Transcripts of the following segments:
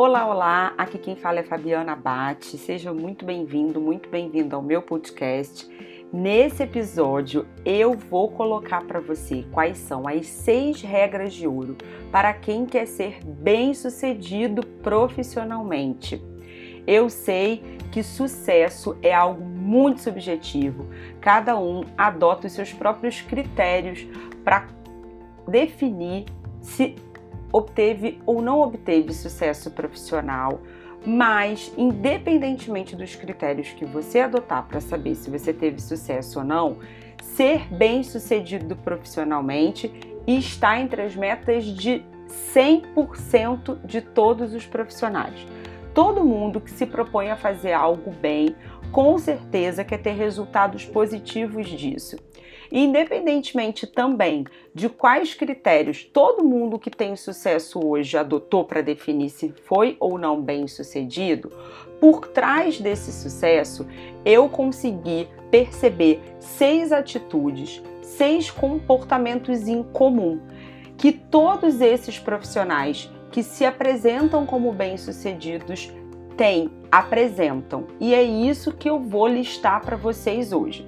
Olá, olá! Aqui quem fala é Fabiana Bate. Seja muito bem-vindo, muito bem-vindo ao meu podcast. Nesse episódio, eu vou colocar para você quais são as seis regras de ouro para quem quer ser bem-sucedido profissionalmente. Eu sei que sucesso é algo muito subjetivo. Cada um adota os seus próprios critérios para definir se obteve ou não obteve sucesso profissional, mas independentemente dos critérios que você adotar para saber se você teve sucesso ou não, ser bem-sucedido profissionalmente está entre as metas de 100% de todos os profissionais. Todo mundo que se propõe a fazer algo bem, com certeza quer ter resultados positivos disso. E independentemente também de quais critérios todo mundo que tem sucesso hoje adotou para definir se foi ou não bem sucedido, por trás desse sucesso eu consegui perceber seis atitudes, seis comportamentos em comum que todos esses profissionais que se apresentam como bem-sucedidos têm, apresentam. E é isso que eu vou listar para vocês hoje.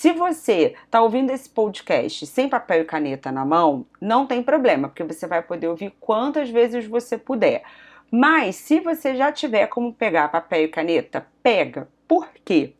Se você está ouvindo esse podcast sem papel e caneta na mão, não tem problema, porque você vai poder ouvir quantas vezes você puder. Mas se você já tiver como pegar papel e caneta, pega. Por quê?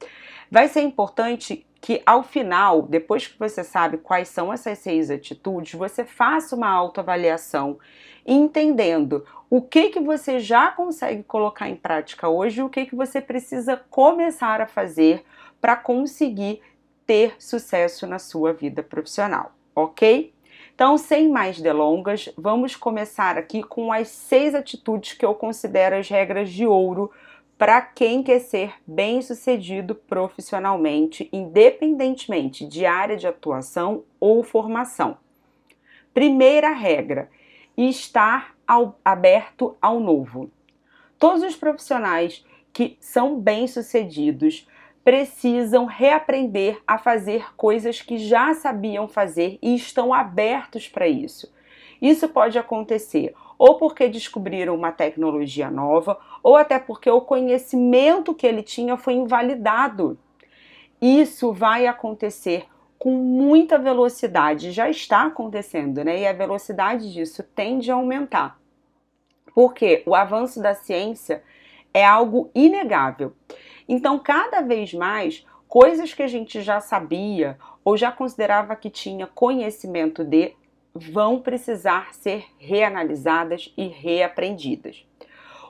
Vai ser importante que ao final, depois que você sabe quais são essas seis atitudes, você faça uma autoavaliação, entendendo o que que você já consegue colocar em prática hoje e o que que você precisa começar a fazer para conseguir ter sucesso na sua vida profissional, ok? Então, sem mais delongas, vamos começar aqui com as seis atitudes que eu considero as regras de ouro para quem quer ser bem-sucedido profissionalmente, independentemente de área de atuação ou formação. Primeira regra: estar ao, aberto ao novo. Todos os profissionais que são bem-sucedidos precisam reaprender a fazer coisas que já sabiam fazer e estão abertos para isso. Isso pode acontecer ou porque descobriram uma tecnologia nova, ou até porque o conhecimento que ele tinha foi invalidado. Isso vai acontecer com muita velocidade, já está acontecendo, né? E a velocidade disso tende a aumentar. Porque o avanço da ciência é algo inegável. Então, cada vez mais, coisas que a gente já sabia ou já considerava que tinha conhecimento de vão precisar ser reanalisadas e reaprendidas.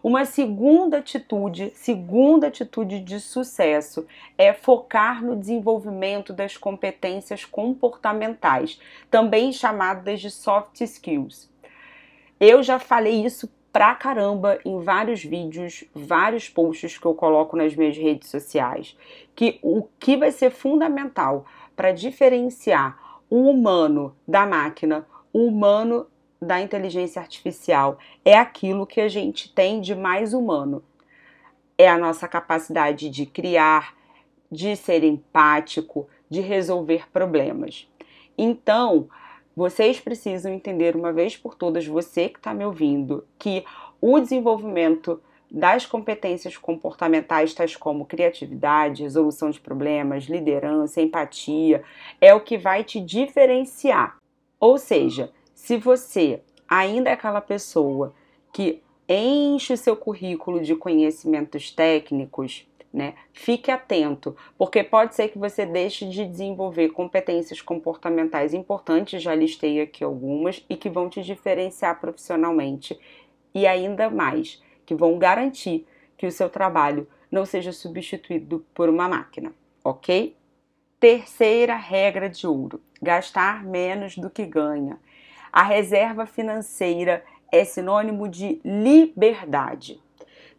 Uma segunda atitude, segunda atitude de sucesso é focar no desenvolvimento das competências comportamentais, também chamadas de soft skills. Eu já falei isso pra caramba em vários vídeos, vários posts que eu coloco nas minhas redes sociais, que o que vai ser fundamental para diferenciar o humano da máquina, o humano da inteligência artificial é aquilo que a gente tem de mais humano. É a nossa capacidade de criar, de ser empático, de resolver problemas. Então, vocês precisam entender uma vez por todas, você que está me ouvindo, que o desenvolvimento das competências comportamentais, tais como criatividade, resolução de problemas, liderança, empatia, é o que vai te diferenciar. Ou seja, se você ainda é aquela pessoa que enche o seu currículo de conhecimentos técnicos, né? Fique atento, porque pode ser que você deixe de desenvolver competências comportamentais importantes, já listei aqui algumas, e que vão te diferenciar profissionalmente. E ainda mais, que vão garantir que o seu trabalho não seja substituído por uma máquina, ok? Terceira regra de ouro: gastar menos do que ganha. A reserva financeira é sinônimo de liberdade.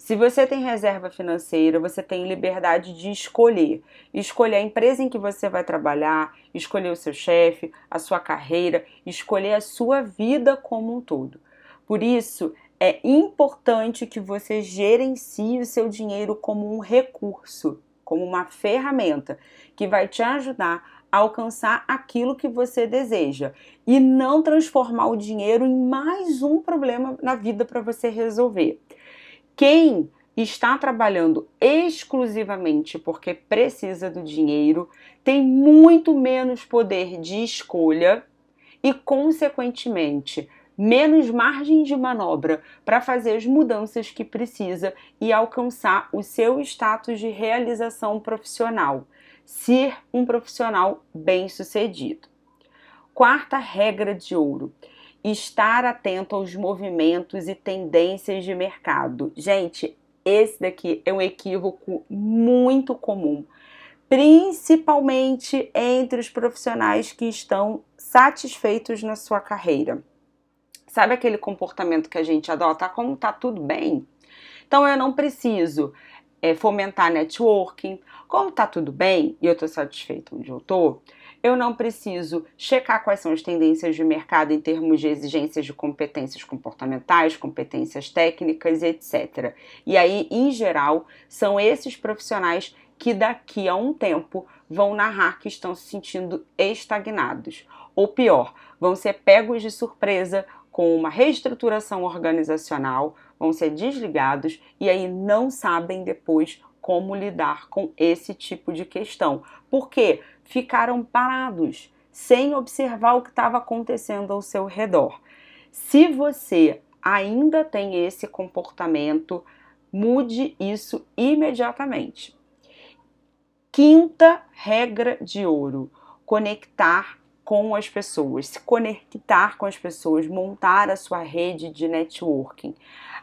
Se você tem reserva financeira, você tem liberdade de escolher. Escolher a empresa em que você vai trabalhar, escolher o seu chefe, a sua carreira, escolher a sua vida como um todo. Por isso, é importante que você gerencie o seu dinheiro como um recurso, como uma ferramenta que vai te ajudar alcançar aquilo que você deseja e não transformar o dinheiro em mais um problema na vida para você resolver. Quem está trabalhando exclusivamente porque precisa do dinheiro tem muito menos poder de escolha e, consequentemente, menos margem de manobra para fazer as mudanças que precisa e alcançar o seu status de realização profissional, ser um profissional bem-sucedido. Quarta regra de ouro: estar atento aos movimentos e tendências de mercado. Gente, esse daqui é um equívoco muito comum, principalmente entre os profissionais que estão satisfeitos na sua carreira. Sabe aquele comportamento que a gente adota? Como tá tudo bem? Então eu não preciso é, fomentar networking. Como tá tudo bem e eu tô satisfeito onde eu tô, eu não preciso checar quais são as tendências de mercado em termos de exigências de competências comportamentais, competências técnicas, etc. E aí, em geral, são esses profissionais que daqui a um tempo vão narrar que estão se sentindo estagnados. Ou pior, vão ser pegos de surpresa com uma reestruturação organizacional, vão ser desligados e aí não sabem depois como lidar com esse tipo de questão. Porque ficaram parados, sem observar o que estava acontecendo ao seu redor. Se você ainda tem esse comportamento, mude isso imediatamente. Quinta regra de ouro: conectar com as pessoas, se conectar com as pessoas, montar a sua rede de networking.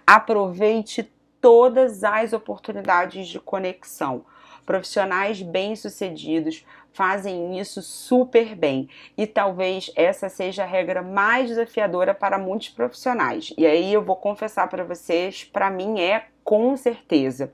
Aproveite todas as oportunidades de conexão. Profissionais bem-sucedidos fazem isso super bem e talvez essa seja a regra mais desafiadora para muitos profissionais. E aí eu vou confessar para vocês, para mim é com certeza.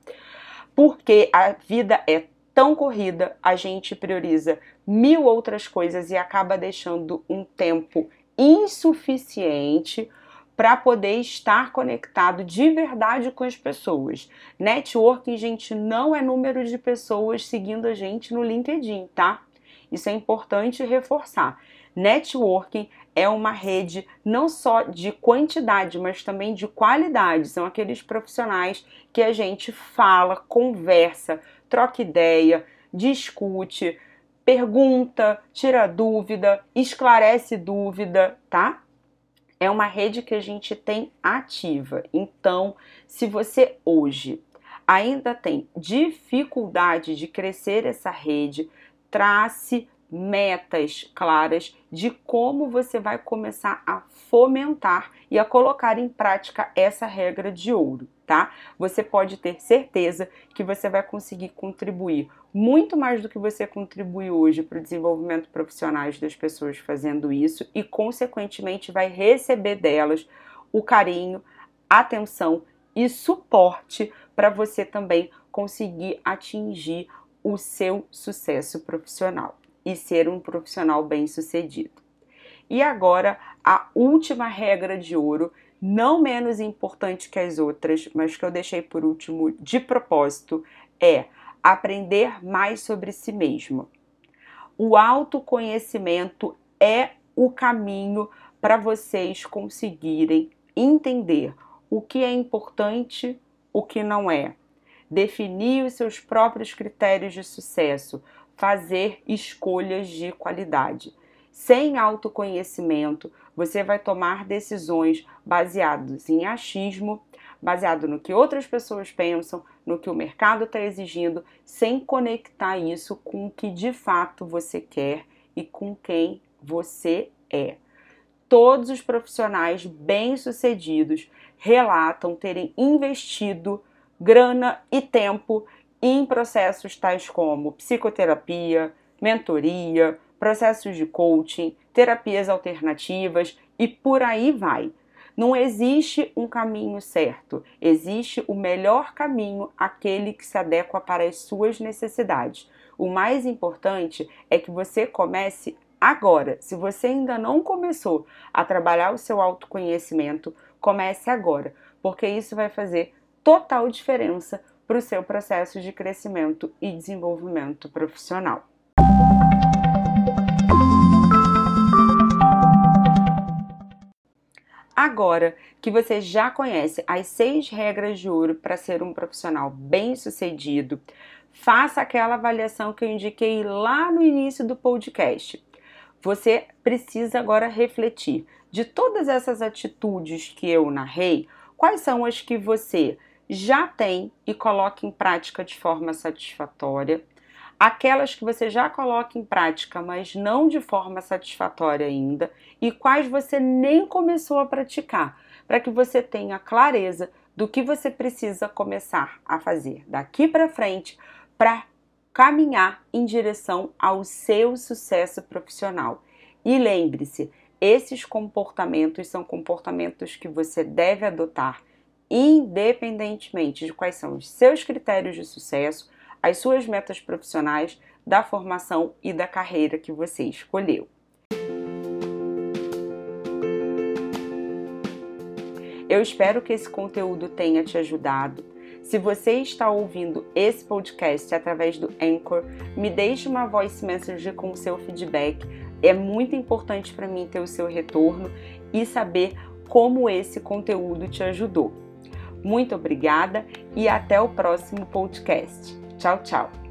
Porque a vida é tão corrida, a gente prioriza mil outras coisas e acaba deixando um tempo insuficiente para poder estar conectado de verdade com as pessoas. Networking, gente, não é número de pessoas seguindo a gente no LinkedIn, tá? Isso é importante reforçar. Networking é uma rede não só de quantidade, mas também de qualidade. São aqueles profissionais que a gente fala, conversa, troca ideia, discute, pergunta, tira dúvida, esclarece dúvida, tá? É uma rede que a gente tem ativa. Então, se você hoje ainda tem dificuldade de crescer essa rede, trace metas claras de como você vai começar a fomentar e a colocar em prática essa regra de ouro, tá? Você pode ter certeza que você vai conseguir contribuir muito mais do que você contribui hoje para o desenvolvimento profissional das pessoas fazendo isso e, consequentemente, vai receber delas o carinho, atenção e suporte para você também conseguir atingir o seu sucesso profissional e ser um profissional bem-sucedido. E agora, a última regra de ouro, não menos importante que as outras, mas que eu deixei por último de propósito, é aprender mais sobre si mesmo. O autoconhecimento é o caminho para vocês conseguirem entender o que é importante, o que não é, definir os seus próprios critérios de sucesso, fazer escolhas de qualidade. Sem autoconhecimento, você vai tomar decisões baseadas em achismo, baseado no que outras pessoas pensam, no que o mercado está exigindo, sem conectar isso com o que de fato você quer e com quem você é. Todos os profissionais bem-sucedidos relatam terem investido grana e tempo em processos tais como psicoterapia, mentoria, processos de coaching, terapias alternativas e por aí vai. Não existe um caminho certo, existe o melhor caminho, aquele que se adequa para as suas necessidades. O mais importante é que você comece agora. Se você ainda não começou a trabalhar o seu autoconhecimento, comece agora, porque isso vai fazer total diferença para o seu processo de crescimento e desenvolvimento profissional. Agora que você já conhece as seis regras de ouro para ser um profissional bem-sucedido, faça aquela avaliação que eu indiquei lá no início do podcast. Você precisa agora refletir de todas essas atitudes que eu narrei, quais são as que você já tem e coloca em prática de forma satisfatória, aquelas que você já coloca em prática, mas não de forma satisfatória ainda, e quais você nem começou a praticar, para que você tenha clareza do que você precisa começar a fazer daqui para frente para caminhar em direção ao seu sucesso profissional. E lembre-se, esses comportamentos são comportamentos que você deve adotar independentemente de quais são os seus critérios de sucesso, as suas metas profissionais, da formação e da carreira que você escolheu. Eu espero que esse conteúdo tenha te ajudado. Se você está ouvindo esse podcast através do Anchor, me deixe uma voice message com o seu feedback. É muito importante para mim ter o seu retorno e saber como esse conteúdo te ajudou. Muito obrigada e até o próximo podcast. Tchau, tchau.